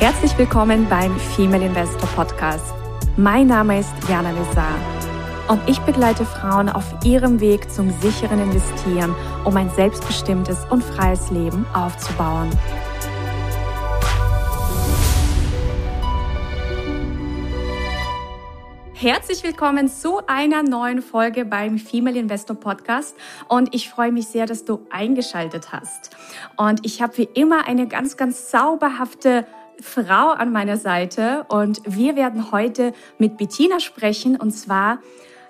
Herzlich willkommen beim Female Investor Podcast. Mein Name ist Jana Lezar und ich begleite Frauen auf ihrem Weg zum sicheren Investieren, um ein selbstbestimmtes und freies Leben aufzubauen. Herzlich willkommen zu einer neuen Folge beim Female Investor Podcast und ich freue mich sehr, dass du eingeschaltet hast. Und ich habe wie immer eine ganz, ganz zauberhafte Frau an meiner Seite und wir werden heute mit Bettina sprechen und zwar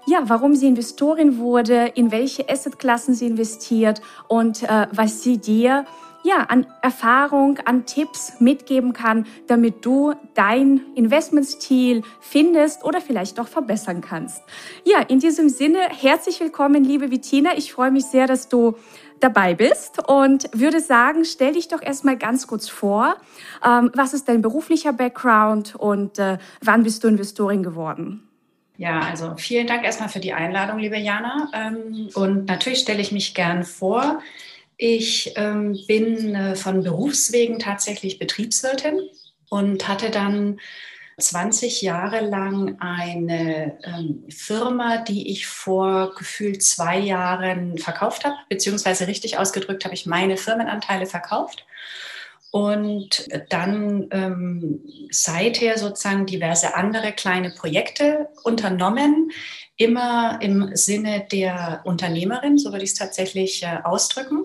ja, warum sie Investorin wurde, in welche Assetklassen sie investiert und äh, was sie dir ja, an Erfahrung, an Tipps mitgeben kann, damit du dein Investmentstil findest oder vielleicht auch verbessern kannst. Ja, in diesem Sinne, herzlich willkommen, liebe Bettina. Ich freue mich sehr, dass du dabei bist und würde sagen, stell dich doch erstmal ganz kurz vor. Ähm, was ist dein beruflicher Background und äh, wann bist du Investorin geworden? Ja, also vielen Dank erstmal für die Einladung, liebe Jana. Ähm, und natürlich stelle ich mich gern vor. Ich ähm, bin äh, von Berufswegen tatsächlich Betriebswirtin und hatte dann 20 Jahre lang eine ähm, Firma, die ich vor gefühlt zwei Jahren verkauft habe, beziehungsweise richtig ausgedrückt habe ich meine Firmenanteile verkauft. Und dann ähm, seither sozusagen diverse andere kleine Projekte unternommen, immer im Sinne der Unternehmerin, so würde ich es tatsächlich äh, ausdrücken.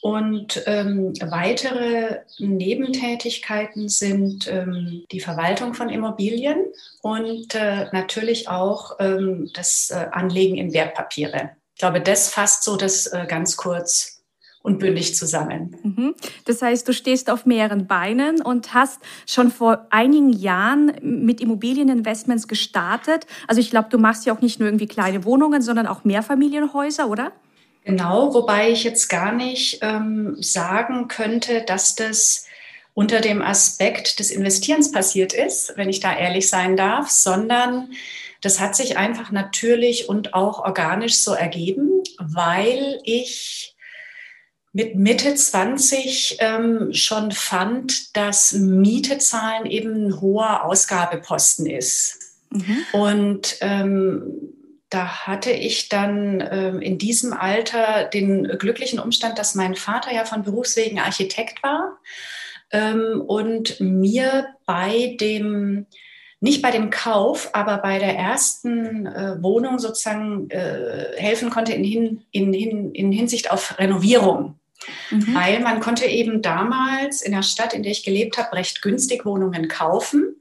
Und ähm, weitere Nebentätigkeiten sind ähm, die Verwaltung von Immobilien und äh, natürlich auch ähm, das äh, Anlegen in Wertpapiere. Ich glaube, das fasst so das äh, ganz kurz und bündig zusammen. Mhm. Das heißt, du stehst auf mehreren Beinen und hast schon vor einigen Jahren mit Immobilieninvestments gestartet. Also ich glaube, du machst ja auch nicht nur irgendwie kleine Wohnungen, sondern auch Mehrfamilienhäuser, oder? Genau, wobei ich jetzt gar nicht ähm, sagen könnte, dass das unter dem Aspekt des Investierens passiert ist, wenn ich da ehrlich sein darf, sondern das hat sich einfach natürlich und auch organisch so ergeben, weil ich mit Mitte 20 ähm, schon fand, dass Miete zahlen eben ein hoher Ausgabeposten ist. Mhm. Und ähm, da hatte ich dann ähm, in diesem Alter den glücklichen Umstand, dass mein Vater ja von Berufswegen Architekt war ähm, und mir bei dem, nicht bei dem Kauf, aber bei der ersten äh, Wohnung sozusagen äh, helfen konnte in, hin, in, in, in Hinsicht auf Renovierung. Mhm. Weil man konnte eben damals in der Stadt, in der ich gelebt habe, recht günstig Wohnungen kaufen.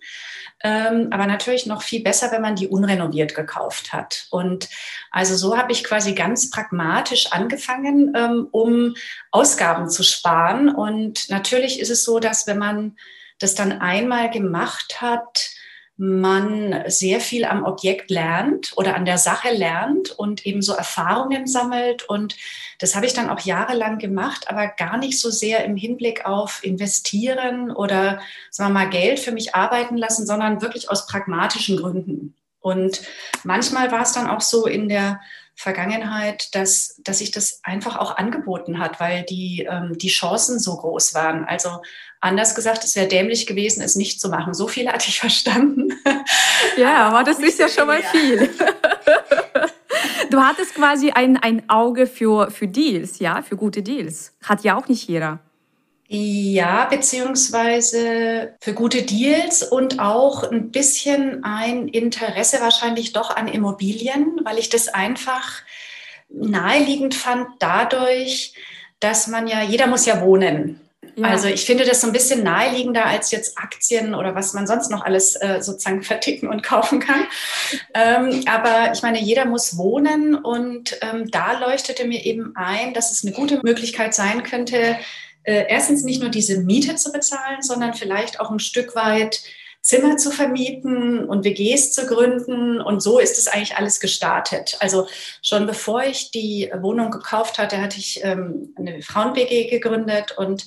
Ähm, aber natürlich noch viel besser, wenn man die unrenoviert gekauft hat. Und also so habe ich quasi ganz pragmatisch angefangen, ähm, um Ausgaben zu sparen. Und natürlich ist es so, dass wenn man das dann einmal gemacht hat, man sehr viel am Objekt lernt oder an der Sache lernt und eben so Erfahrungen sammelt. Und das habe ich dann auch jahrelang gemacht, aber gar nicht so sehr im Hinblick auf investieren oder sagen wir mal Geld für mich arbeiten lassen, sondern wirklich aus pragmatischen Gründen. Und manchmal war es dann auch so in der Vergangenheit, dass, dass sich das einfach auch angeboten hat, weil die, ähm, die Chancen so groß waren. Also anders gesagt, es wäre dämlich gewesen, es nicht zu machen. So viel hatte ich verstanden. Ja, aber das ist ja schon mal viel. Du hattest quasi ein, ein Auge für, für Deals, ja, für gute Deals. Hat ja auch nicht jeder. Ja, beziehungsweise für gute Deals und auch ein bisschen ein Interesse wahrscheinlich doch an Immobilien, weil ich das einfach naheliegend fand dadurch, dass man ja, jeder muss ja wohnen. Ja. Also ich finde das so ein bisschen naheliegender als jetzt Aktien oder was man sonst noch alles äh, sozusagen verticken und kaufen kann. Ähm, aber ich meine, jeder muss wohnen und ähm, da leuchtete mir eben ein, dass es eine gute Möglichkeit sein könnte, äh, erstens nicht nur diese Miete zu bezahlen, sondern vielleicht auch ein Stück weit Zimmer zu vermieten und WGs zu gründen. Und so ist es eigentlich alles gestartet. Also schon bevor ich die Wohnung gekauft hatte, hatte ich ähm, eine Frauen-WG gegründet und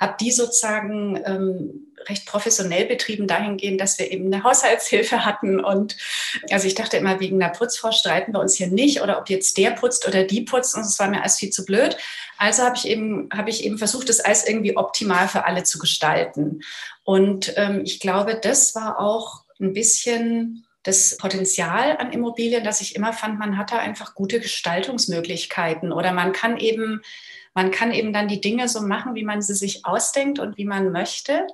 habe die sozusagen ähm, recht professionell betrieben dahingehend, dass wir eben eine Haushaltshilfe hatten. Und also ich dachte immer, wegen einer Putzfrau streiten wir uns hier nicht oder ob jetzt der putzt oder die putzt. Und es war mir alles viel zu blöd. Also habe ich eben, habe ich eben versucht, das alles irgendwie optimal für alle zu gestalten. Und ähm, ich glaube, das war auch ein bisschen das Potenzial an Immobilien, dass ich immer fand, man hat da einfach gute Gestaltungsmöglichkeiten oder man kann eben man kann eben dann die Dinge so machen, wie man sie sich ausdenkt und wie man möchte.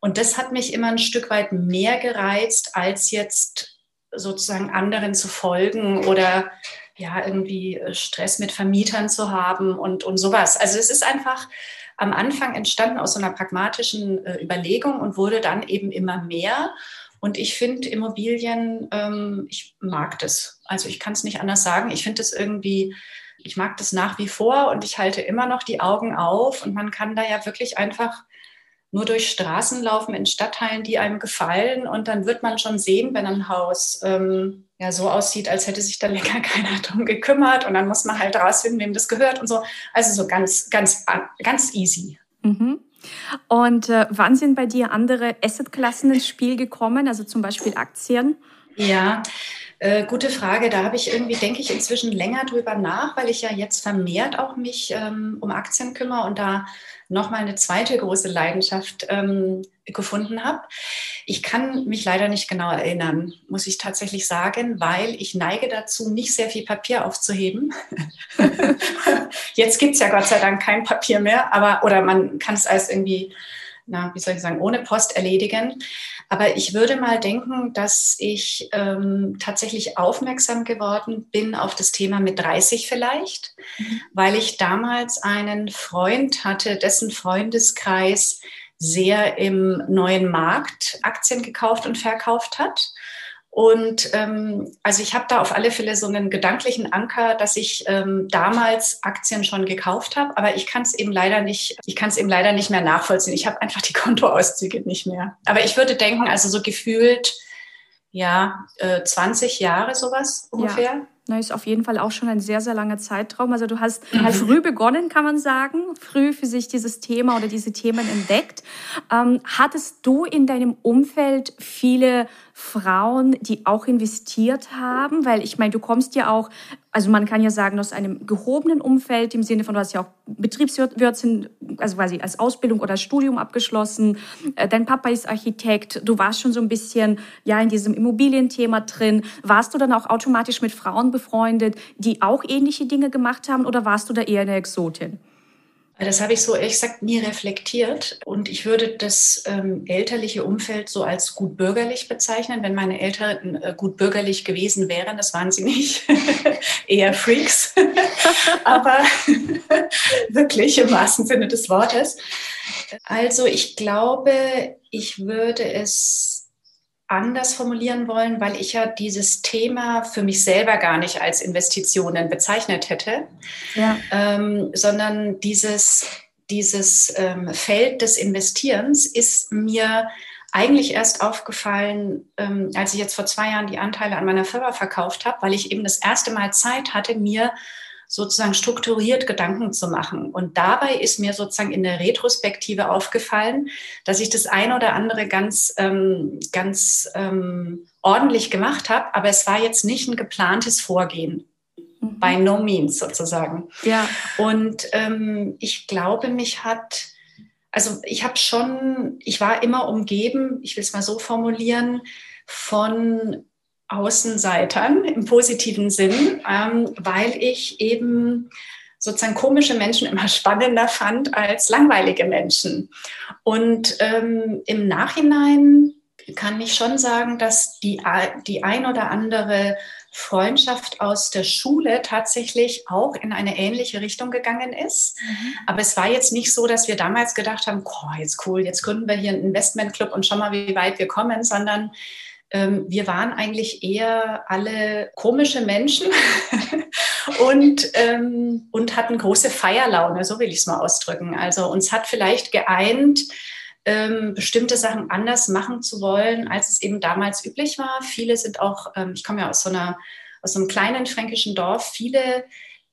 Und das hat mich immer ein Stück weit mehr gereizt, als jetzt sozusagen anderen zu folgen oder ja, irgendwie Stress mit Vermietern zu haben und, und sowas. Also es ist einfach am Anfang entstanden aus so einer pragmatischen äh, Überlegung und wurde dann eben immer mehr. Und ich finde Immobilien, ähm, ich mag das. Also ich kann es nicht anders sagen. Ich finde es irgendwie ich mag das nach wie vor und ich halte immer noch die Augen auf und man kann da ja wirklich einfach nur durch Straßen laufen in Stadtteilen, die einem gefallen und dann wird man schon sehen, wenn ein Haus ähm, ja so aussieht, als hätte sich da länger keiner drum gekümmert und dann muss man halt rausfinden, wem das gehört und so. Also so ganz, ganz, ganz easy. Mhm. Und äh, wann sind bei dir andere Assetklassen ins Spiel gekommen, also zum Beispiel Aktien? Ja, äh, gute Frage. Da habe ich irgendwie, denke ich, inzwischen länger drüber nach, weil ich ja jetzt vermehrt auch mich ähm, um Aktien kümmere und da nochmal eine zweite große Leidenschaft ähm, gefunden habe. Ich kann mich leider nicht genau erinnern, muss ich tatsächlich sagen, weil ich neige dazu, nicht sehr viel Papier aufzuheben. Jetzt gibt es ja Gott sei Dank kein Papier mehr, aber oder man kann es als irgendwie na, wie soll ich sagen, ohne Post erledigen. Aber ich würde mal denken, dass ich ähm, tatsächlich aufmerksam geworden bin auf das Thema mit 30 vielleicht, mhm. weil ich damals einen Freund hatte, dessen Freundeskreis sehr im neuen Markt Aktien gekauft und verkauft hat. Und ähm, also ich habe da auf alle Fälle so einen gedanklichen Anker, dass ich ähm, damals Aktien schon gekauft habe, aber ich kann es eben leider nicht, ich kann es eben leider nicht mehr nachvollziehen. Ich habe einfach die Kontoauszüge nicht mehr. Aber ich würde denken, also so gefühlt ja äh, 20 Jahre sowas ungefähr. Ja. Na, ist auf jeden Fall auch schon ein sehr, sehr langer Zeitraum. Also du hast mhm. früh begonnen, kann man sagen, früh für sich dieses Thema oder diese Themen entdeckt. Ähm, hattest du in deinem Umfeld viele Frauen, die auch investiert haben? Weil ich meine, du kommst ja auch, also man kann ja sagen, aus einem gehobenen Umfeld, im Sinne von, du hast ja auch Betriebswirtin, also quasi als Ausbildung oder Studium abgeschlossen. Äh, dein Papa ist Architekt. Du warst schon so ein bisschen, ja, in diesem Immobilienthema drin. Warst du dann auch automatisch mit Frauen befreundet, die auch ähnliche Dinge gemacht haben oder warst du da eher eine Exotin? Das habe ich so ehrlich gesagt nie reflektiert. Und ich würde das ähm, elterliche Umfeld so als gut bürgerlich bezeichnen. Wenn meine Eltern äh, gut bürgerlich gewesen wären, das waren sie nicht, eher Freaks. Aber wirklich im wahrsten Sinne des Wortes. Also ich glaube, ich würde es anders formulieren wollen, weil ich ja dieses Thema für mich selber gar nicht als Investitionen bezeichnet hätte, ja. ähm, sondern dieses, dieses ähm, Feld des Investierens ist mir eigentlich erst aufgefallen, ähm, als ich jetzt vor zwei Jahren die Anteile an meiner Firma verkauft habe, weil ich eben das erste Mal Zeit hatte, mir sozusagen strukturiert Gedanken zu machen. Und dabei ist mir sozusagen in der Retrospektive aufgefallen, dass ich das eine oder andere ganz, ähm, ganz ähm, ordentlich gemacht habe, aber es war jetzt nicht ein geplantes Vorgehen. Mhm. By no means sozusagen. Ja. Und ähm, ich glaube, mich hat, also ich habe schon, ich war immer umgeben, ich will es mal so formulieren, von Außenseitern im positiven Sinn, ähm, weil ich eben sozusagen komische Menschen immer spannender fand als langweilige Menschen. Und ähm, im Nachhinein kann ich schon sagen, dass die, die ein oder andere Freundschaft aus der Schule tatsächlich auch in eine ähnliche Richtung gegangen ist. Mhm. Aber es war jetzt nicht so, dass wir damals gedacht haben, oh, jetzt cool, jetzt gründen wir hier einen Investmentclub und schau mal, wie weit wir kommen, sondern ähm, wir waren eigentlich eher alle komische Menschen und, ähm, und hatten große Feierlaune, so will ich es mal ausdrücken. Also uns hat vielleicht geeint, ähm, bestimmte Sachen anders machen zu wollen, als es eben damals üblich war. Viele sind auch, ähm, ich komme ja aus so, einer, aus so einem kleinen fränkischen Dorf, viele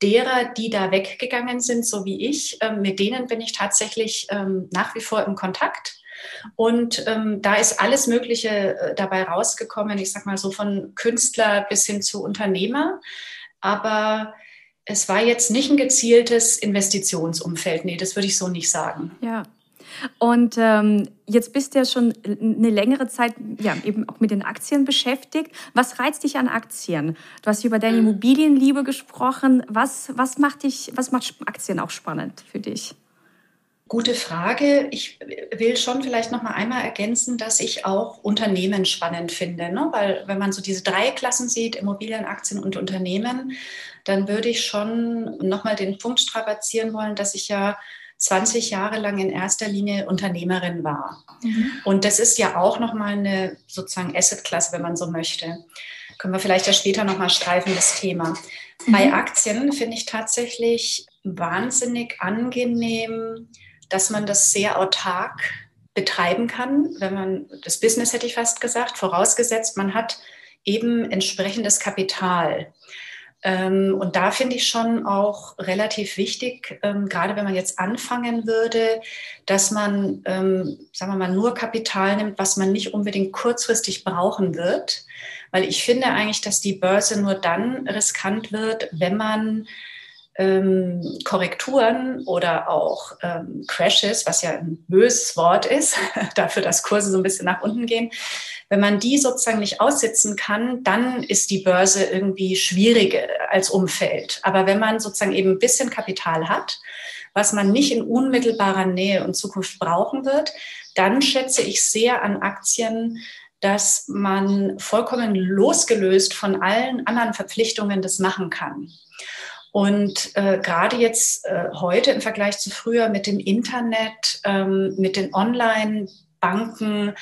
derer, die da weggegangen sind, so wie ich, ähm, mit denen bin ich tatsächlich ähm, nach wie vor im Kontakt. Und ähm, da ist alles Mögliche äh, dabei rausgekommen, ich sag mal so von Künstler bis hin zu Unternehmer. Aber es war jetzt nicht ein gezieltes Investitionsumfeld. Nee, das würde ich so nicht sagen. Ja. Und ähm, jetzt bist du ja schon eine längere Zeit ja, eben auch mit den Aktien beschäftigt. Was reizt dich an Aktien? Du hast über deine mhm. Immobilienliebe gesprochen. Was, was, macht dich, was macht Aktien auch spannend für dich? Gute Frage. Ich will schon vielleicht noch mal einmal ergänzen, dass ich auch Unternehmen spannend finde, ne? weil wenn man so diese drei Klassen sieht, Immobilien, Aktien und Unternehmen, dann würde ich schon noch mal den Punkt strapazieren wollen, dass ich ja 20 Jahre lang in erster Linie Unternehmerin war. Mhm. Und das ist ja auch noch mal eine sozusagen Assetklasse, wenn man so möchte. Können wir vielleicht ja später noch mal streifen das Thema. Mhm. Bei Aktien finde ich tatsächlich wahnsinnig angenehm dass man das sehr autark betreiben kann, wenn man das Business hätte ich fast gesagt, vorausgesetzt, man hat eben entsprechendes Kapital. Ähm, und da finde ich schon auch relativ wichtig, ähm, gerade wenn man jetzt anfangen würde, dass man, ähm, sagen wir mal, nur Kapital nimmt, was man nicht unbedingt kurzfristig brauchen wird. Weil ich finde eigentlich, dass die Börse nur dann riskant wird, wenn man ähm, Korrekturen oder auch ähm, Crashes, was ja ein böses Wort ist, dafür, dass Kurse so ein bisschen nach unten gehen, wenn man die sozusagen nicht aussitzen kann, dann ist die Börse irgendwie schwierig als Umfeld. Aber wenn man sozusagen eben ein bisschen Kapital hat, was man nicht in unmittelbarer Nähe und Zukunft brauchen wird, dann schätze ich sehr an Aktien, dass man vollkommen losgelöst von allen anderen Verpflichtungen das machen kann. Und äh, gerade jetzt äh, heute im Vergleich zu früher mit dem Internet, ähm, mit den Online-Banken,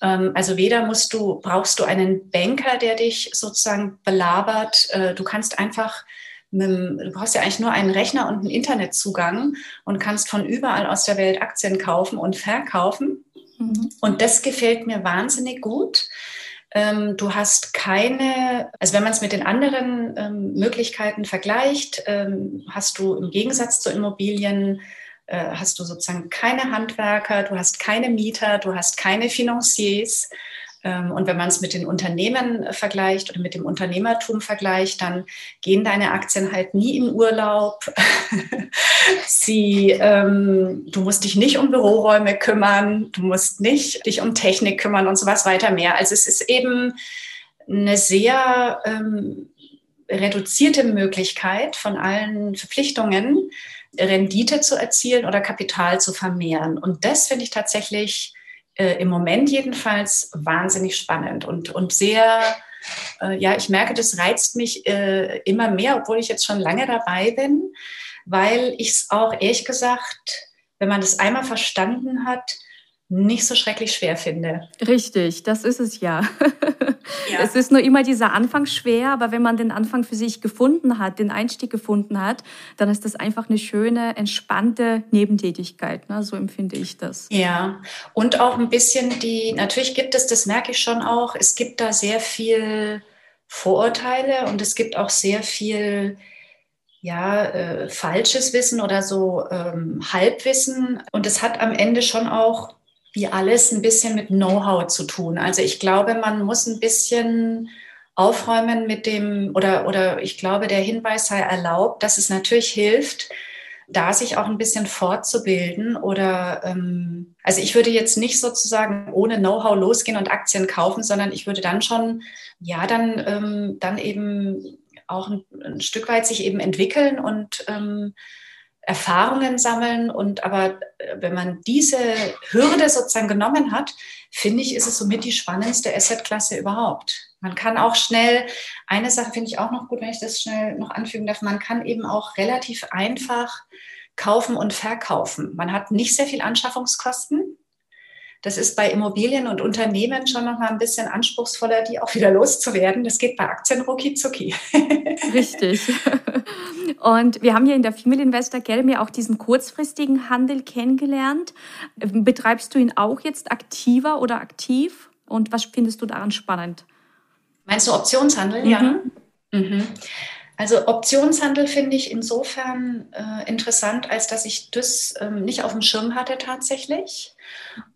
ähm, also weder musst du, brauchst du einen Banker, der dich sozusagen belabert. Äh, du kannst einfach mit, du brauchst ja eigentlich nur einen Rechner und einen Internetzugang und kannst von überall aus der Welt Aktien kaufen und verkaufen. Mhm. Und das gefällt mir wahnsinnig gut. Ähm, du hast keine, also wenn man es mit den anderen ähm, Möglichkeiten vergleicht, ähm, hast du im Gegensatz zu Immobilien, äh, hast du sozusagen keine Handwerker, du hast keine Mieter, du hast keine Financiers. Ähm, und wenn man es mit den Unternehmen äh, vergleicht oder mit dem Unternehmertum vergleicht, dann gehen deine Aktien halt nie in Urlaub. Sie, ähm, du musst dich nicht um Büroräume kümmern, du musst nicht dich um Technik kümmern und sowas weiter mehr. Also es ist eben eine sehr ähm, reduzierte Möglichkeit von allen Verpflichtungen, Rendite zu erzielen oder Kapital zu vermehren. Und das finde ich tatsächlich äh, im Moment jedenfalls wahnsinnig spannend und, und sehr, äh, ja, ich merke, das reizt mich äh, immer mehr, obwohl ich jetzt schon lange dabei bin, weil ich es auch ehrlich gesagt, wenn man das einmal verstanden hat, nicht so schrecklich schwer finde. Richtig, das ist es ja. ja. Es ist nur immer dieser Anfang schwer, aber wenn man den Anfang für sich gefunden hat, den Einstieg gefunden hat, dann ist das einfach eine schöne, entspannte Nebentätigkeit. Ne? So empfinde ich das. Ja, und auch ein bisschen die, natürlich gibt es, das merke ich schon auch, es gibt da sehr viel Vorurteile und es gibt auch sehr viel ja, äh, falsches Wissen oder so ähm, Halbwissen. Und es hat am Ende schon auch wie alles ein bisschen mit Know-how zu tun. Also ich glaube, man muss ein bisschen aufräumen mit dem, oder, oder ich glaube, der Hinweis sei erlaubt, dass es natürlich hilft, da sich auch ein bisschen fortzubilden oder ähm, also ich würde jetzt nicht sozusagen ohne Know-how losgehen und Aktien kaufen, sondern ich würde dann schon ja dann ähm, dann eben auch ein, ein, Stück weit sich eben entwickeln und ähm, Erfahrungen sammeln. Und aber äh, wenn man diese Hürde sozusagen genommen hat, finde ich, ist es somit die spannendste Assetklasse überhaupt. Man kann auch schnell, eine Sache finde ich auch noch gut, wenn ich das schnell noch anfügen darf, man kann eben auch relativ einfach kaufen und verkaufen. Man hat nicht sehr viel Anschaffungskosten. Das ist bei Immobilien und Unternehmen schon noch mal ein bisschen anspruchsvoller, die auch wieder loszuwerden. Das geht bei Aktien rucki zucki. Richtig. Und wir haben hier in der Female Investor Academy auch diesen kurzfristigen Handel kennengelernt. Betreibst du ihn auch jetzt aktiver oder aktiv? Und was findest du daran spannend? Meinst du Optionshandel? Mhm. Ja. Mhm. Also Optionshandel finde ich insofern äh, interessant, als dass ich das ähm, nicht auf dem Schirm hatte tatsächlich.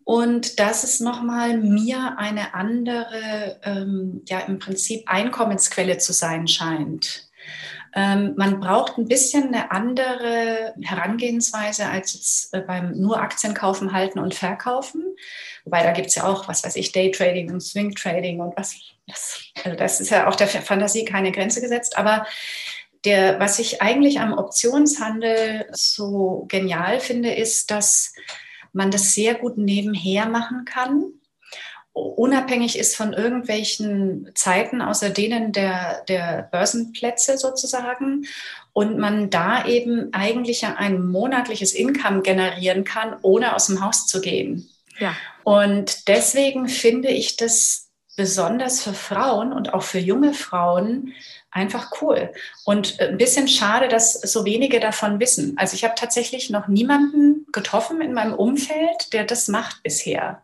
Und dass es nochmal mir eine andere, ähm, ja im Prinzip Einkommensquelle zu sein scheint. Ähm, man braucht ein bisschen eine andere Herangehensweise als jetzt äh, beim nur Aktien kaufen, halten und verkaufen. Wobei da gibt es ja auch, was weiß ich, Daytrading und Swing Trading und was, das, also das ist ja auch der Fantasie keine Grenze gesetzt. Aber der, was ich eigentlich am Optionshandel so genial finde, ist, dass man das sehr gut nebenher machen kann unabhängig ist von irgendwelchen Zeiten, außer denen der, der Börsenplätze sozusagen. Und man da eben eigentlich ein monatliches Income generieren kann, ohne aus dem Haus zu gehen. Ja. Und deswegen finde ich das besonders für Frauen und auch für junge Frauen einfach cool. Und ein bisschen schade, dass so wenige davon wissen. Also ich habe tatsächlich noch niemanden getroffen in meinem Umfeld, der das macht bisher.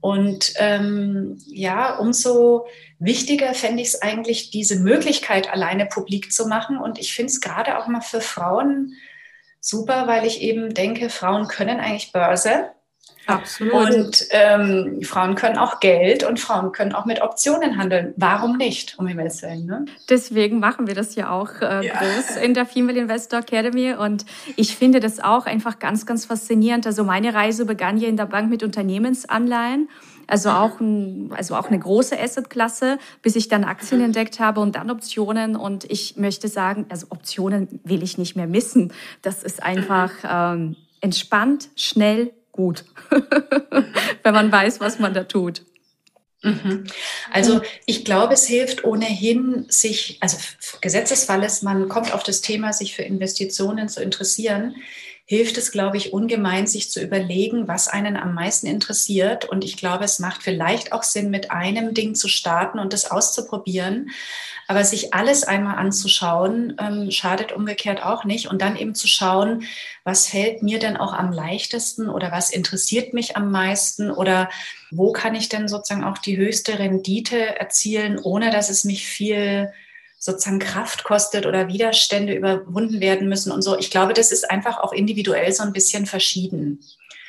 Und ähm, ja, umso wichtiger fände ich es eigentlich, diese Möglichkeit alleine publik zu machen. Und ich finde es gerade auch mal für Frauen super, weil ich eben denke, Frauen können eigentlich Börse. Absolut. Und ähm, Frauen können auch Geld und Frauen können auch mit Optionen handeln. Warum nicht, um Himmels Willen? Ne? Deswegen machen wir das ja auch äh, ja. groß in der Female Investor Academy. Und ich finde das auch einfach ganz, ganz faszinierend. Also meine Reise begann ja in der Bank mit Unternehmensanleihen. Also auch, ein, also auch eine große Assetklasse, bis ich dann Aktien mhm. entdeckt habe und dann Optionen. Und ich möchte sagen, also Optionen will ich nicht mehr missen. Das ist einfach ähm, entspannt, schnell, gut, wenn man weiß, was man da tut. Mhm. Also ich glaube, es hilft ohnehin, sich, also Gesetzesfall ist, man kommt auf das Thema, sich für Investitionen zu interessieren, hilft es, glaube ich, ungemein, sich zu überlegen, was einen am meisten interessiert. Und ich glaube, es macht vielleicht auch Sinn, mit einem Ding zu starten und das auszuprobieren. Aber sich alles einmal anzuschauen, ähm, schadet umgekehrt auch nicht. Und dann eben zu schauen, was fällt mir denn auch am leichtesten oder was interessiert mich am meisten oder wo kann ich denn sozusagen auch die höchste Rendite erzielen, ohne dass es mich viel sozusagen Kraft kostet oder Widerstände überwunden werden müssen und so. Ich glaube, das ist einfach auch individuell so ein bisschen verschieden.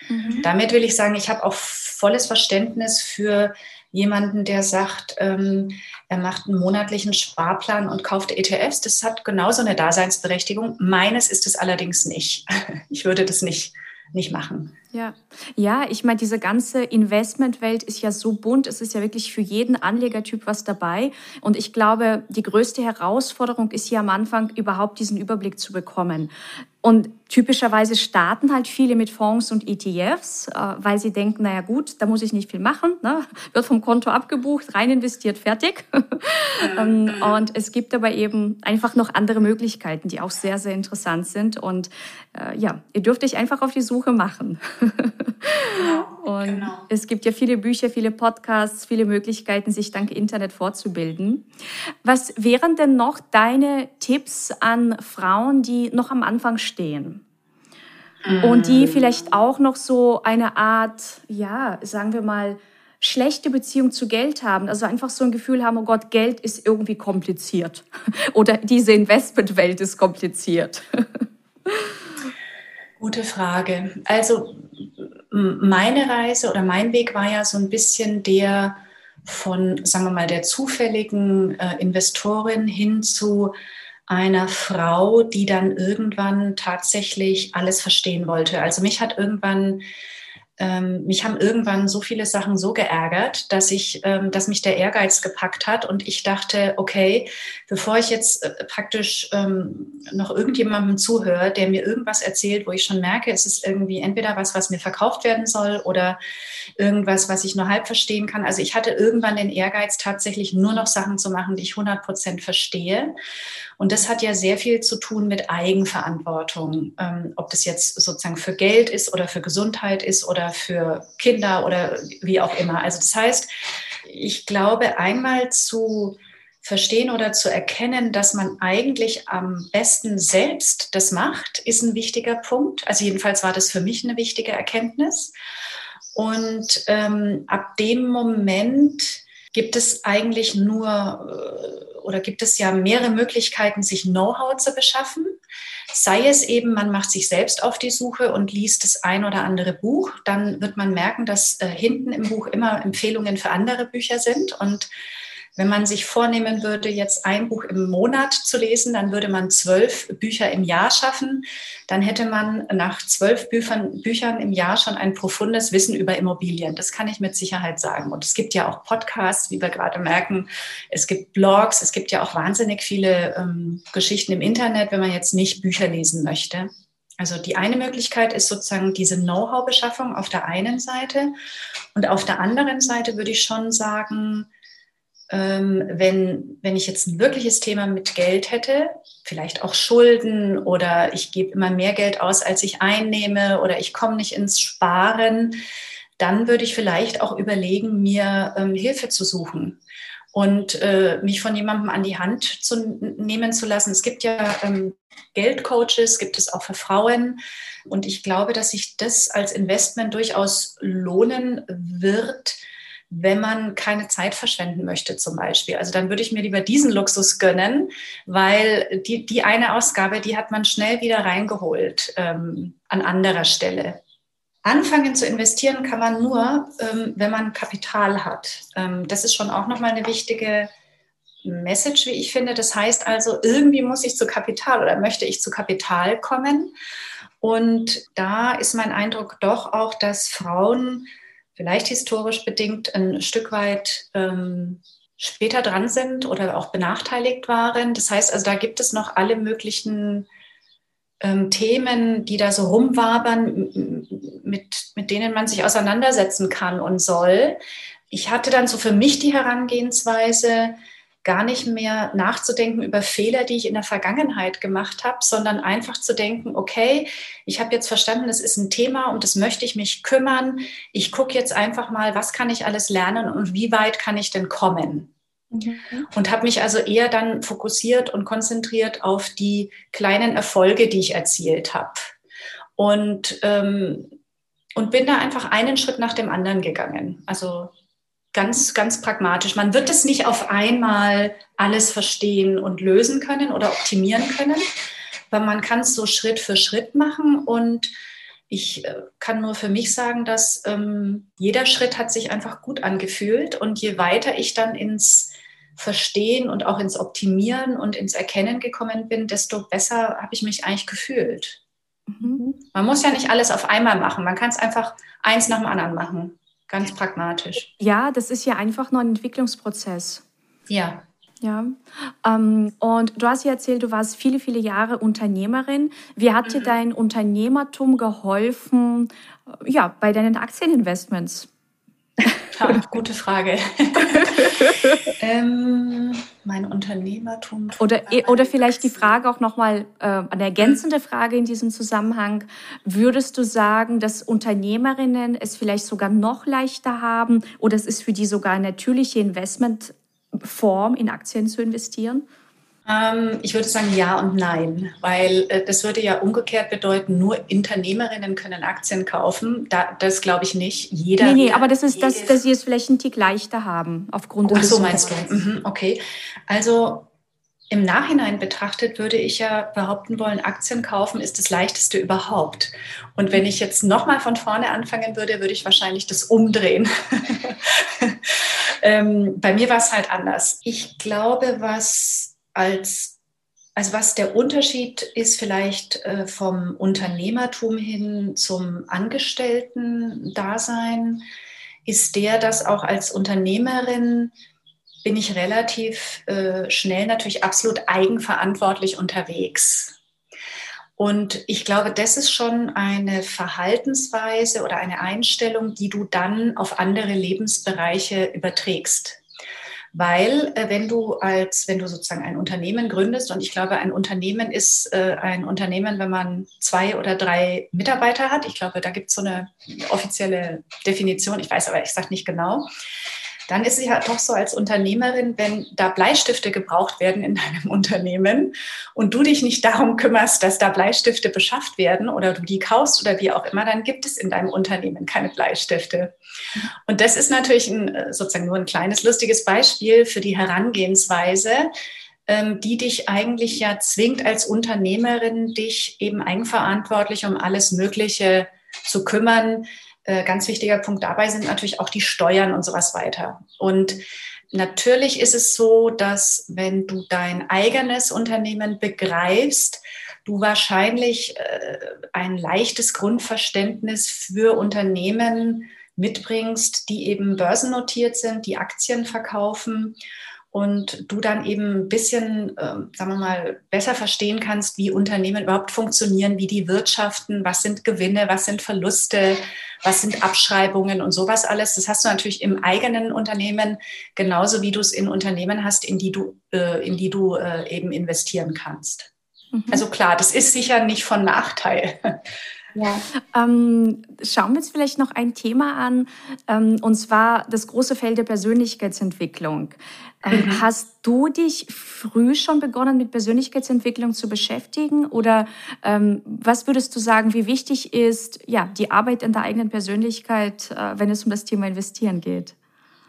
Mhm. Damit will ich sagen, ich habe auch volles Verständnis für jemanden, der sagt, ähm, er macht einen monatlichen Sparplan und kauft ETFs. Das hat genauso eine Daseinsberechtigung. Meines ist es allerdings nicht. Ich würde das nicht, nicht machen. Ja, ja, ich meine, diese ganze Investmentwelt ist ja so bunt. Es ist ja wirklich für jeden Anlegertyp was dabei. Und ich glaube, die größte Herausforderung ist hier am Anfang überhaupt diesen Überblick zu bekommen. Und typischerweise starten halt viele mit Fonds und ETFs, äh, weil sie denken, naja gut, da muss ich nicht viel machen, ne? wird vom Konto abgebucht, rein investiert, fertig. Ähm, und es gibt aber eben einfach noch andere Möglichkeiten, die auch sehr, sehr interessant sind. Und äh, ja, ihr dürft euch einfach auf die Suche machen. Genau, und genau. es gibt ja viele Bücher, viele Podcasts, viele Möglichkeiten, sich dank Internet fortzubilden. Was wären denn noch deine Tipps an Frauen, die noch am Anfang stehen? Und die mm. vielleicht auch noch so eine Art, ja, sagen wir mal, schlechte Beziehung zu Geld haben, also einfach so ein Gefühl haben, oh Gott, Geld ist irgendwie kompliziert oder diese Investmentwelt ist kompliziert. Gute Frage. Also meine Reise oder mein Weg war ja so ein bisschen der von, sagen wir mal, der zufälligen äh, Investorin hin zu einer Frau, die dann irgendwann tatsächlich alles verstehen wollte. Also mich hat irgendwann ähm, mich haben irgendwann so viele Sachen so geärgert, dass ich, ähm, dass mich der Ehrgeiz gepackt hat und ich dachte, okay, bevor ich jetzt äh, praktisch ähm, noch irgendjemandem zuhöre, der mir irgendwas erzählt, wo ich schon merke, es ist irgendwie entweder was, was mir verkauft werden soll oder irgendwas, was ich nur halb verstehen kann. Also ich hatte irgendwann den Ehrgeiz, tatsächlich nur noch Sachen zu machen, die ich 100 Prozent verstehe. Und das hat ja sehr viel zu tun mit Eigenverantwortung, ähm, ob das jetzt sozusagen für Geld ist oder für Gesundheit ist oder für Kinder oder wie auch immer. Also das heißt, ich glaube, einmal zu verstehen oder zu erkennen, dass man eigentlich am besten selbst das macht, ist ein wichtiger Punkt. Also jedenfalls war das für mich eine wichtige Erkenntnis. Und ähm, ab dem Moment gibt es eigentlich nur äh, oder gibt es ja mehrere Möglichkeiten, sich Know-how zu beschaffen. Sei es eben, man macht sich selbst auf die Suche und liest das ein oder andere Buch, dann wird man merken, dass äh, hinten im Buch immer Empfehlungen für andere Bücher sind und wenn man sich vornehmen würde, jetzt ein Buch im Monat zu lesen, dann würde man zwölf Bücher im Jahr schaffen. Dann hätte man nach zwölf Büchern, Büchern im Jahr schon ein profundes Wissen über Immobilien. Das kann ich mit Sicherheit sagen. Und es gibt ja auch Podcasts, wie wir gerade merken. Es gibt Blogs. Es gibt ja auch wahnsinnig viele ähm, Geschichten im Internet, wenn man jetzt nicht Bücher lesen möchte. Also die eine Möglichkeit ist sozusagen diese Know-how-Beschaffung auf der einen Seite. Und auf der anderen Seite würde ich schon sagen, ähm, wenn, wenn ich jetzt ein wirkliches Thema mit Geld hätte, vielleicht auch Schulden oder ich gebe immer mehr Geld aus, als ich einnehme oder ich komme nicht ins Sparen, dann würde ich vielleicht auch überlegen, mir ähm, Hilfe zu suchen und äh, mich von jemandem an die Hand zu nehmen zu lassen. Es gibt ja ähm, Geldcoaches, gibt es auch für Frauen. Und ich glaube, dass sich das als Investment durchaus lohnen wird, wenn man keine Zeit verschwenden möchte zum Beispiel. Also dann würde ich mir lieber diesen Luxus gönnen, weil die, die eine Ausgabe, die hat man schnell wieder reingeholt ähm, an anderer Stelle. Anfangen zu investieren kann man nur, ähm, wenn man Kapital hat. Ähm, das ist schon auch nochmal eine wichtige Message, wie ich finde. Das heißt also, irgendwie muss ich zu Kapital oder möchte ich zu Kapital kommen. Und da ist mein Eindruck doch auch, dass Frauen vielleicht historisch bedingt ein Stück weit ähm, später dran sind oder auch benachteiligt waren. Das heißt also, da gibt es noch alle möglichen ähm, Themen, die da so rumwabern, mit, mit denen man sich auseinandersetzen kann und soll. Ich hatte dann so für mich die Herangehensweise, gar nicht mehr nachzudenken über Fehler, die ich in der Vergangenheit gemacht habe, sondern einfach zu denken, okay, ich habe jetzt verstanden, es ist ein Thema und das möchte ich mich kümmern. Ich gucke jetzt einfach mal, was kann ich alles lernen und wie weit kann ich denn kommen? Mhm. Und habe mich also eher dann fokussiert und konzentriert auf die kleinen Erfolge, die ich erzielt habe. Und, ähm, und bin da einfach einen Schritt nach dem anderen gegangen. Also ganz, ganz pragmatisch. Man wird es nicht auf einmal alles verstehen und lösen können oder optimieren können, weil man kann es so Schritt für Schritt machen und ich äh, kann nur für mich sagen, dass ähm, jeder Schritt hat sich einfach gut angefühlt und je weiter ich dann ins Verstehen und auch ins Optimieren und ins Erkennen gekommen bin, desto besser habe ich mich eigentlich gefühlt. Mhm. Man muss ja nicht alles auf einmal machen, man kann es einfach eins nach dem anderen machen. Ganz pragmatisch. Ja, das ist ja einfach nur ein Entwicklungsprozess. Ja. Ja, ähm, und du hast ja erzählt, du warst viele, viele Jahre Unternehmerin. Wie hat mhm. dir dein Unternehmertum geholfen, ja, bei deinen Aktieninvestments? Ja, gute Frage. ähm, mein Unternehmertum. Oder, e, oder vielleicht die Frage auch nochmal, äh, eine ergänzende Frage in diesem Zusammenhang. Würdest du sagen, dass Unternehmerinnen es vielleicht sogar noch leichter haben oder es ist für die sogar eine natürliche Investmentform, in Aktien zu investieren? Ähm, ich würde sagen ja und nein, weil äh, das würde ja umgekehrt bedeuten, nur Unternehmerinnen können Aktien kaufen. Da, das glaube ich nicht. Jeder. Nee, nee, aber das ist, dass, dass sie es vielleicht einen Tick leichter haben aufgrund oh, des. Ach so meinst du? Mhm, okay. Also im Nachhinein betrachtet würde ich ja behaupten wollen, Aktien kaufen ist das leichteste überhaupt. Und wenn ich jetzt nochmal von vorne anfangen würde, würde ich wahrscheinlich das umdrehen. ähm, bei mir war es halt anders. Ich glaube, was als, also was der Unterschied ist vielleicht äh, vom Unternehmertum hin zum Angestellten-Dasein, ist der, dass auch als Unternehmerin bin ich relativ äh, schnell natürlich absolut eigenverantwortlich unterwegs. Und ich glaube, das ist schon eine Verhaltensweise oder eine Einstellung, die du dann auf andere Lebensbereiche überträgst. Weil äh, wenn du als, wenn du sozusagen ein Unternehmen gründest, und ich glaube, ein Unternehmen ist äh, ein Unternehmen, wenn man zwei oder drei Mitarbeiter hat. Ich glaube, da gibt es so eine offizielle Definition, ich weiß aber, ich sage nicht genau. Dann ist es ja doch so als Unternehmerin, wenn da Bleistifte gebraucht werden in deinem Unternehmen und du dich nicht darum kümmerst, dass da Bleistifte beschafft werden oder du die kaufst oder wie auch immer, dann gibt es in deinem Unternehmen keine Bleistifte. Und das ist natürlich ein, sozusagen nur ein kleines lustiges Beispiel für die Herangehensweise, ähm, die dich eigentlich ja zwingt als Unternehmerin, dich eben eigenverantwortlich um alles Mögliche zu kümmern, äh, ganz wichtiger Punkt dabei sind natürlich auch die Steuern und sowas weiter. Und natürlich ist es so, dass wenn du dein eigenes Unternehmen begreifst, du wahrscheinlich äh, ein leichtes Grundverständnis für Unternehmen mitbringst, die eben börsennotiert sind, die Aktien verkaufen und du dann eben ein bisschen, äh, sagen wir mal, besser verstehen kannst, wie Unternehmen überhaupt funktionieren, wie die wirtschaften, was sind Gewinne, was sind Verluste, was sind Abschreibungen und sowas alles. Das hast du natürlich im eigenen Unternehmen, genauso wie du es in Unternehmen hast, in die du, äh, in die du äh, eben investieren kannst. Mhm. Also klar, das ist sicher nicht von Nachteil. Ja. Ähm, schauen wir uns vielleicht noch ein Thema an, ähm, und zwar das große Feld der Persönlichkeitsentwicklung. Ähm, mhm. Hast du dich früh schon begonnen, mit Persönlichkeitsentwicklung zu beschäftigen? Oder ähm, was würdest du sagen, wie wichtig ist ja, die Arbeit in der eigenen Persönlichkeit, äh, wenn es um das Thema Investieren geht?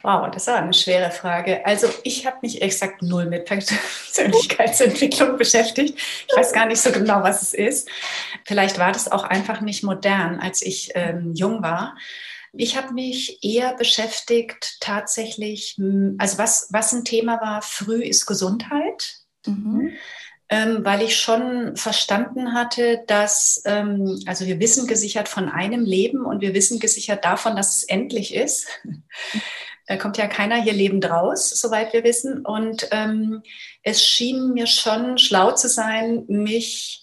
Wow, das war eine schwere Frage. Also ich habe mich exakt null mit Persönlichkeitsentwicklung beschäftigt. Ich weiß gar nicht so genau, was es ist. Vielleicht war das auch einfach nicht modern, als ich ähm, jung war. Ich habe mich eher beschäftigt tatsächlich, hm, also was, was ein Thema war, früh ist Gesundheit. Mhm. Ähm, weil ich schon verstanden hatte, dass, ähm, also wir wissen gesichert von einem Leben und wir wissen gesichert davon, dass es endlich ist. Da kommt ja keiner hier lebend raus, soweit wir wissen. Und ähm, es schien mir schon schlau zu sein, mich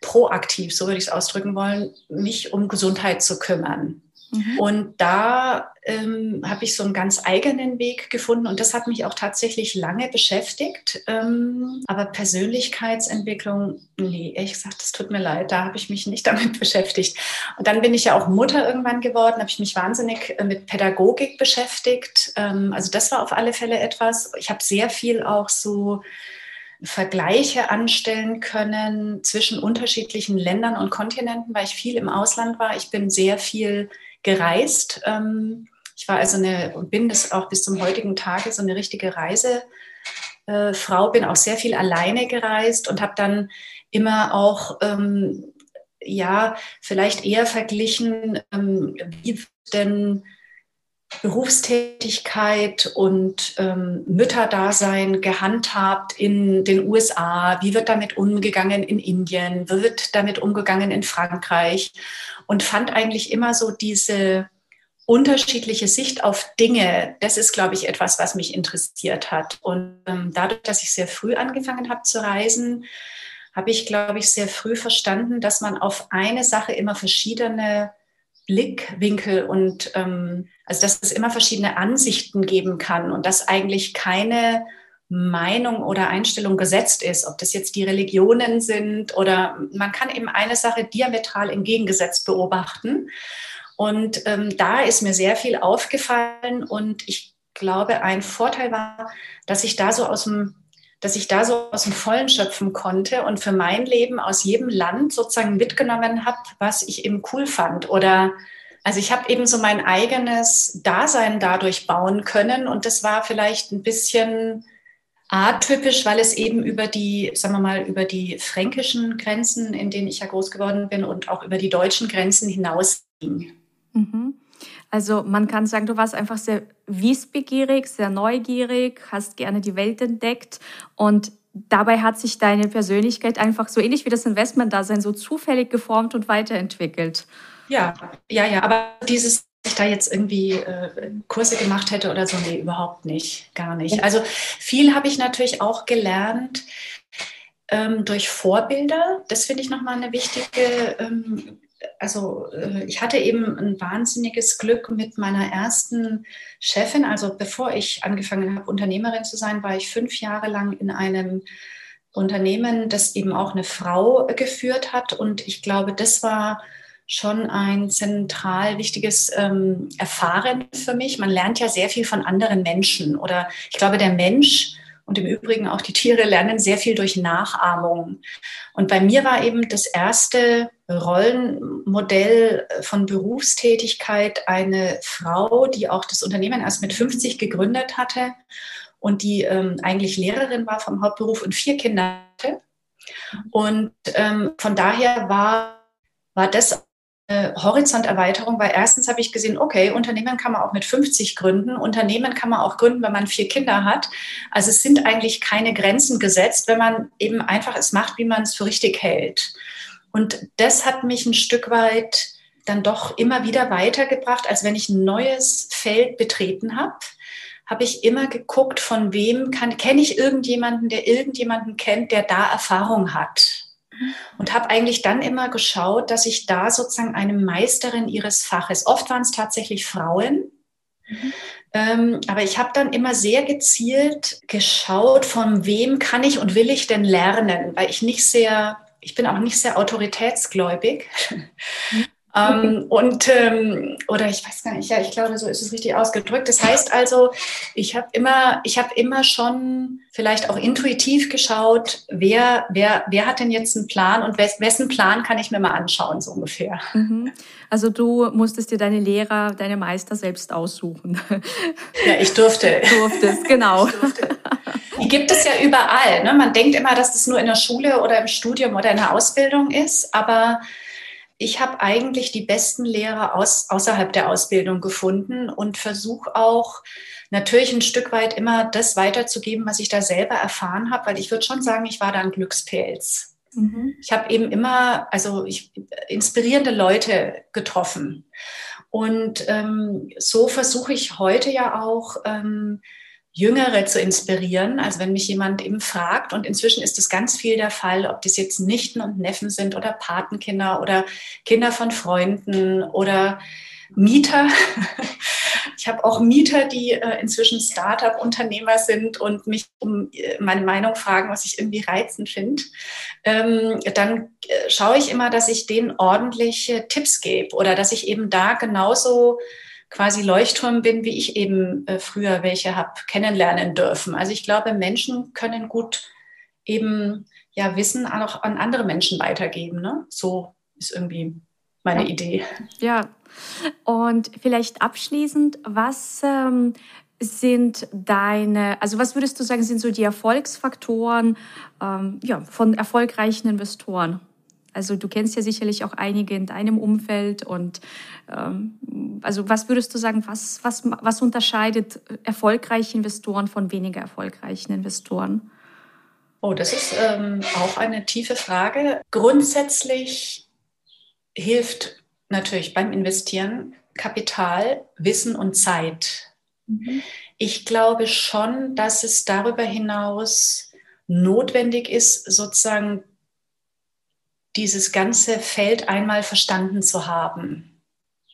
proaktiv, so würde ich es ausdrücken wollen, mich um Gesundheit zu kümmern. Mhm. Und da ähm, habe ich so einen ganz eigenen Weg gefunden und das hat mich auch tatsächlich lange beschäftigt. Ähm, aber Persönlichkeitsentwicklung, nee, ehrlich gesagt, das tut mir leid, da habe ich mich nicht damit beschäftigt. Und dann bin ich ja auch Mutter irgendwann geworden, habe ich mich wahnsinnig äh, mit Pädagogik beschäftigt. Ähm, also das war auf alle Fälle etwas. Ich habe sehr viel auch so Vergleiche anstellen können zwischen unterschiedlichen Ländern und Kontinenten, weil ich viel im Ausland war. Ich bin sehr viel gereist. Ähm, ich war also eine und bin das auch bis zum heutigen Tage so eine richtige Reisefrau, bin auch sehr viel alleine gereist und habe dann immer auch ähm, ja vielleicht eher verglichen, ähm, wie denn Berufstätigkeit und ähm, Mütterdasein gehandhabt in den USA? Wie wird damit umgegangen in Indien? Wie wird damit umgegangen in Frankreich? Und fand eigentlich immer so diese unterschiedliche Sicht auf Dinge. Das ist, glaube ich, etwas, was mich interessiert hat. Und ähm, dadurch, dass ich sehr früh angefangen habe zu reisen, habe ich, glaube ich, sehr früh verstanden, dass man auf eine Sache immer verschiedene Blickwinkel und ähm, also dass es immer verschiedene Ansichten geben kann und dass eigentlich keine Meinung oder Einstellung gesetzt ist, ob das jetzt die Religionen sind oder man kann eben eine Sache diametral entgegengesetzt beobachten. Und ähm, da ist mir sehr viel aufgefallen und ich glaube, ein Vorteil war, dass ich da so aus dem dass ich da so aus dem Vollen schöpfen konnte und für mein Leben aus jedem Land sozusagen mitgenommen habe, was ich eben cool fand. Oder also ich habe eben so mein eigenes Dasein dadurch bauen können und das war vielleicht ein bisschen atypisch, weil es eben über die, sagen wir mal, über die fränkischen Grenzen, in denen ich ja groß geworden bin und auch über die deutschen Grenzen hinaus ging. Mhm. Also man kann sagen, du warst einfach sehr wissbegierig, sehr neugierig, hast gerne die Welt entdeckt und dabei hat sich deine Persönlichkeit einfach so ähnlich wie das Investmentdasein so zufällig geformt und weiterentwickelt. Ja, ja, ja, aber dieses ich da jetzt irgendwie äh, Kurse gemacht hätte oder so, nee, überhaupt nicht, gar nicht. Also viel habe ich natürlich auch gelernt ähm, durch Vorbilder. Das finde ich nochmal eine wichtige ähm, also äh, ich hatte eben ein wahnsinniges Glück mit meiner ersten Chefin. Also bevor ich angefangen habe, Unternehmerin zu sein, war ich fünf Jahre lang in einem Unternehmen, das eben auch eine Frau geführt hat. Und ich glaube, das war schon ein zentral wichtiges ähm, Erfahren für mich. Man lernt ja sehr viel von anderen Menschen oder ich glaube, der Mensch und im Übrigen auch die Tiere lernen sehr viel durch Nachahmung. Und bei mir war eben das erste Rollenmodell von Berufstätigkeit eine Frau, die auch das Unternehmen erst mit 50 gegründet hatte und die ähm, eigentlich Lehrerin war vom Hauptberuf und vier Kinder hatte. Und ähm, von daher war, war das Horizonterweiterung, weil erstens habe ich gesehen, okay, Unternehmen kann man auch mit 50 gründen, Unternehmen kann man auch gründen, wenn man vier Kinder hat. Also es sind eigentlich keine Grenzen gesetzt, wenn man eben einfach es macht, wie man es für richtig hält. Und das hat mich ein Stück weit dann doch immer wieder weitergebracht, als wenn ich ein neues Feld betreten habe habe ich immer geguckt, von wem kann, kenne ich irgendjemanden, der irgendjemanden kennt, der da Erfahrung hat. Und habe eigentlich dann immer geschaut, dass ich da sozusagen eine Meisterin ihres Faches, oft waren es tatsächlich Frauen, mhm. ähm, aber ich habe dann immer sehr gezielt geschaut, von wem kann ich und will ich denn lernen, weil ich nicht sehr, ich bin auch nicht sehr autoritätsgläubig. Ähm, und ähm, oder ich weiß gar nicht, ja, ich glaube, so ist es richtig ausgedrückt. Das heißt also, ich habe immer, ich habe immer schon vielleicht auch intuitiv geschaut, wer, wer, wer hat denn jetzt einen Plan und wes, wessen Plan kann ich mir mal anschauen, so ungefähr. Mhm. Also du musstest dir deine Lehrer, deine Meister selbst aussuchen. Ja, ich durfte. Du durftest, genau. Durfte. Die gibt es ja überall. Ne? Man denkt immer, dass das nur in der Schule oder im Studium oder in der Ausbildung ist, aber ich habe eigentlich die besten Lehrer aus, außerhalb der Ausbildung gefunden und versuche auch natürlich ein Stück weit immer das weiterzugeben, was ich da selber erfahren habe, weil ich würde schon sagen, ich war da ein Glückspilz. Mhm. Ich habe eben immer, also ich, inspirierende Leute getroffen. Und ähm, so versuche ich heute ja auch ähm, Jüngere zu inspirieren. Also wenn mich jemand eben fragt, und inzwischen ist es ganz viel der Fall, ob das jetzt Nichten und Neffen sind oder Patenkinder oder Kinder von Freunden oder Mieter. Ich habe auch Mieter, die äh, inzwischen Startup-Unternehmer sind und mich um äh, meine Meinung fragen, was ich irgendwie reizend finde. Ähm, dann äh, schaue ich immer, dass ich denen ordentliche Tipps gebe oder dass ich eben da genauso quasi Leuchtturm bin, wie ich eben äh, früher welche habe kennenlernen dürfen. Also ich glaube, Menschen können gut eben ja Wissen auch an andere Menschen weitergeben. Ne? So ist irgendwie meine ja. Idee. Ja. Und vielleicht abschließend, was ähm, sind deine, also was würdest du sagen, sind so die Erfolgsfaktoren ähm, ja, von erfolgreichen Investoren? Also du kennst ja sicherlich auch einige in deinem Umfeld und ähm, also was würdest du sagen, was, was, was unterscheidet erfolgreiche Investoren von weniger erfolgreichen Investoren? Oh, das ist ähm, auch eine tiefe Frage. Grundsätzlich hilft natürlich beim Investieren Kapital, Wissen und Zeit. Mhm. Ich glaube schon, dass es darüber hinaus notwendig ist, sozusagen dieses ganze Feld einmal verstanden zu haben.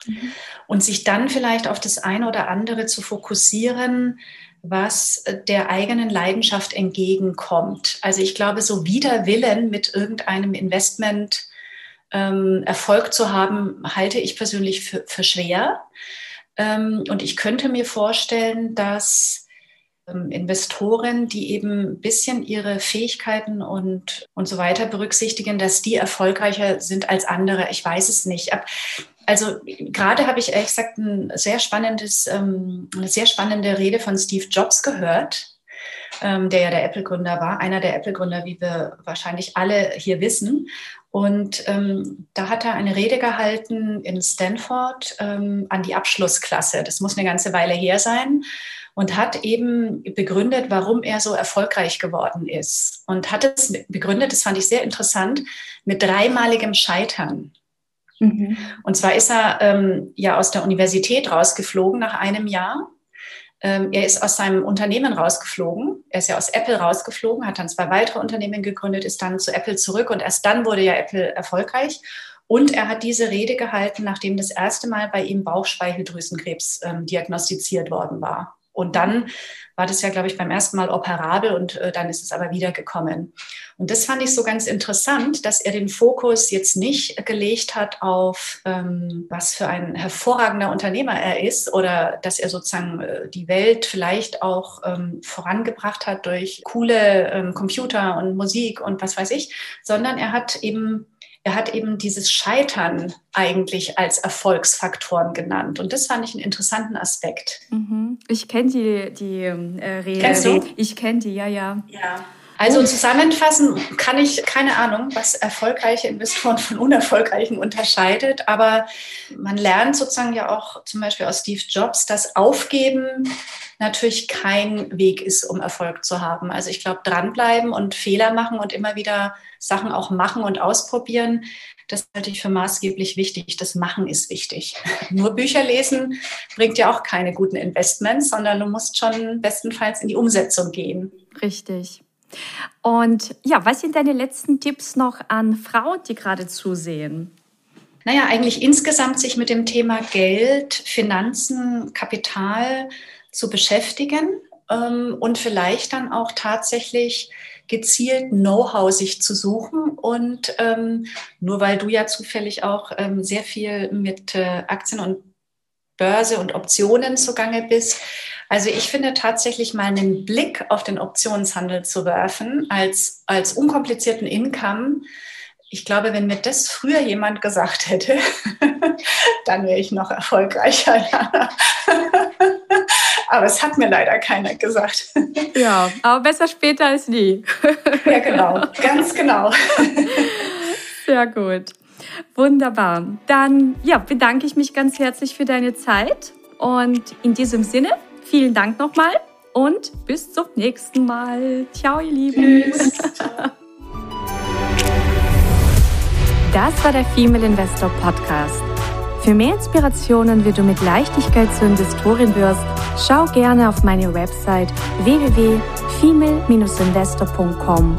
Mhm. Und sich dann vielleicht auf das eine oder andere zu fokussieren, was der eigenen Leidenschaft entgegenkommt. Also ich glaube, so Widerwillen mit irgendeinem Investment ähm, Erfolg zu haben, halte ich persönlich für, für schwer. Ähm, und ich könnte mir vorstellen, dass Investoren, die eben ein bisschen ihre Fähigkeiten und, und so weiter berücksichtigen, dass die erfolgreicher sind als andere. Ich weiß es nicht. Also gerade habe ich ehrlich gesagt ein sehr spannendes, ähm, eine sehr spannende Rede von Steve Jobs gehört, ähm, der ja der Apple-Gründer war, einer der Apple-Gründer, wie wir wahrscheinlich alle hier wissen. Und ähm, da hat er eine Rede gehalten in Stanford ähm, an die Abschlussklasse. Das muss eine ganze Weile her sein und hat eben begründet, warum er so erfolgreich geworden ist. Und hat es begründet, das fand ich sehr interessant, mit dreimaligem Scheitern. Mhm. Und zwar ist er ähm, ja aus der Universität rausgeflogen nach einem Jahr. Ähm, er ist aus seinem Unternehmen rausgeflogen. Er ist ja aus Apple rausgeflogen, hat dann zwei weitere Unternehmen gegründet, ist dann zu Apple zurück und erst dann wurde ja Apple erfolgreich. Und er hat diese Rede gehalten, nachdem das erste Mal bei ihm Bauchspeicheldrüsenkrebs ähm, diagnostiziert worden war. Und dann war das ja, glaube ich, beim ersten Mal operabel und äh, dann ist es aber wiedergekommen. Und das fand ich so ganz interessant, dass er den Fokus jetzt nicht gelegt hat auf, ähm, was für ein hervorragender Unternehmer er ist oder dass er sozusagen äh, die Welt vielleicht auch ähm, vorangebracht hat durch coole ähm, Computer und Musik und was weiß ich, sondern er hat eben er hat eben dieses Scheitern eigentlich als Erfolgsfaktoren genannt. Und das fand ich einen interessanten Aspekt. Mhm. Ich kenne die, die äh, Rede. Kennst du? Ich kenne die, ja, ja. Ja. Also zusammenfassen kann ich keine Ahnung, was erfolgreiche Investoren von unerfolgreichen unterscheidet, aber man lernt sozusagen ja auch zum Beispiel aus Steve Jobs, dass Aufgeben natürlich kein Weg ist, um Erfolg zu haben. Also ich glaube, dranbleiben und Fehler machen und immer wieder Sachen auch machen und ausprobieren, das halte ich für maßgeblich wichtig. Das Machen ist wichtig. Nur Bücher lesen bringt ja auch keine guten Investments, sondern du musst schon bestenfalls in die Umsetzung gehen. Richtig. Und ja, was sind deine letzten Tipps noch an Frauen, die gerade zusehen? Naja, eigentlich insgesamt sich mit dem Thema Geld, Finanzen, Kapital zu beschäftigen ähm, und vielleicht dann auch tatsächlich gezielt Know-how sich zu suchen. Und ähm, nur weil du ja zufällig auch ähm, sehr viel mit äh, Aktien und Börse und Optionen zugange bist. Also ich finde tatsächlich mal einen Blick auf den Optionshandel zu werfen als, als unkomplizierten Income. Ich glaube, wenn mir das früher jemand gesagt hätte, dann wäre ich noch erfolgreicher. Aber es hat mir leider keiner gesagt. Ja, aber besser später als nie. Ja, genau, ganz genau. Sehr gut. Wunderbar. Dann ja, bedanke ich mich ganz herzlich für deine Zeit und in diesem Sinne vielen Dank nochmal und bis zum nächsten Mal. Ciao, ihr Lieben. Tschüss. Das war der Female Investor Podcast. Für mehr Inspirationen, wie du mit Leichtigkeit zur Investorin wirst, schau gerne auf meine Website www.female-investor.com.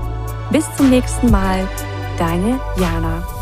Bis zum nächsten Mal, deine Jana.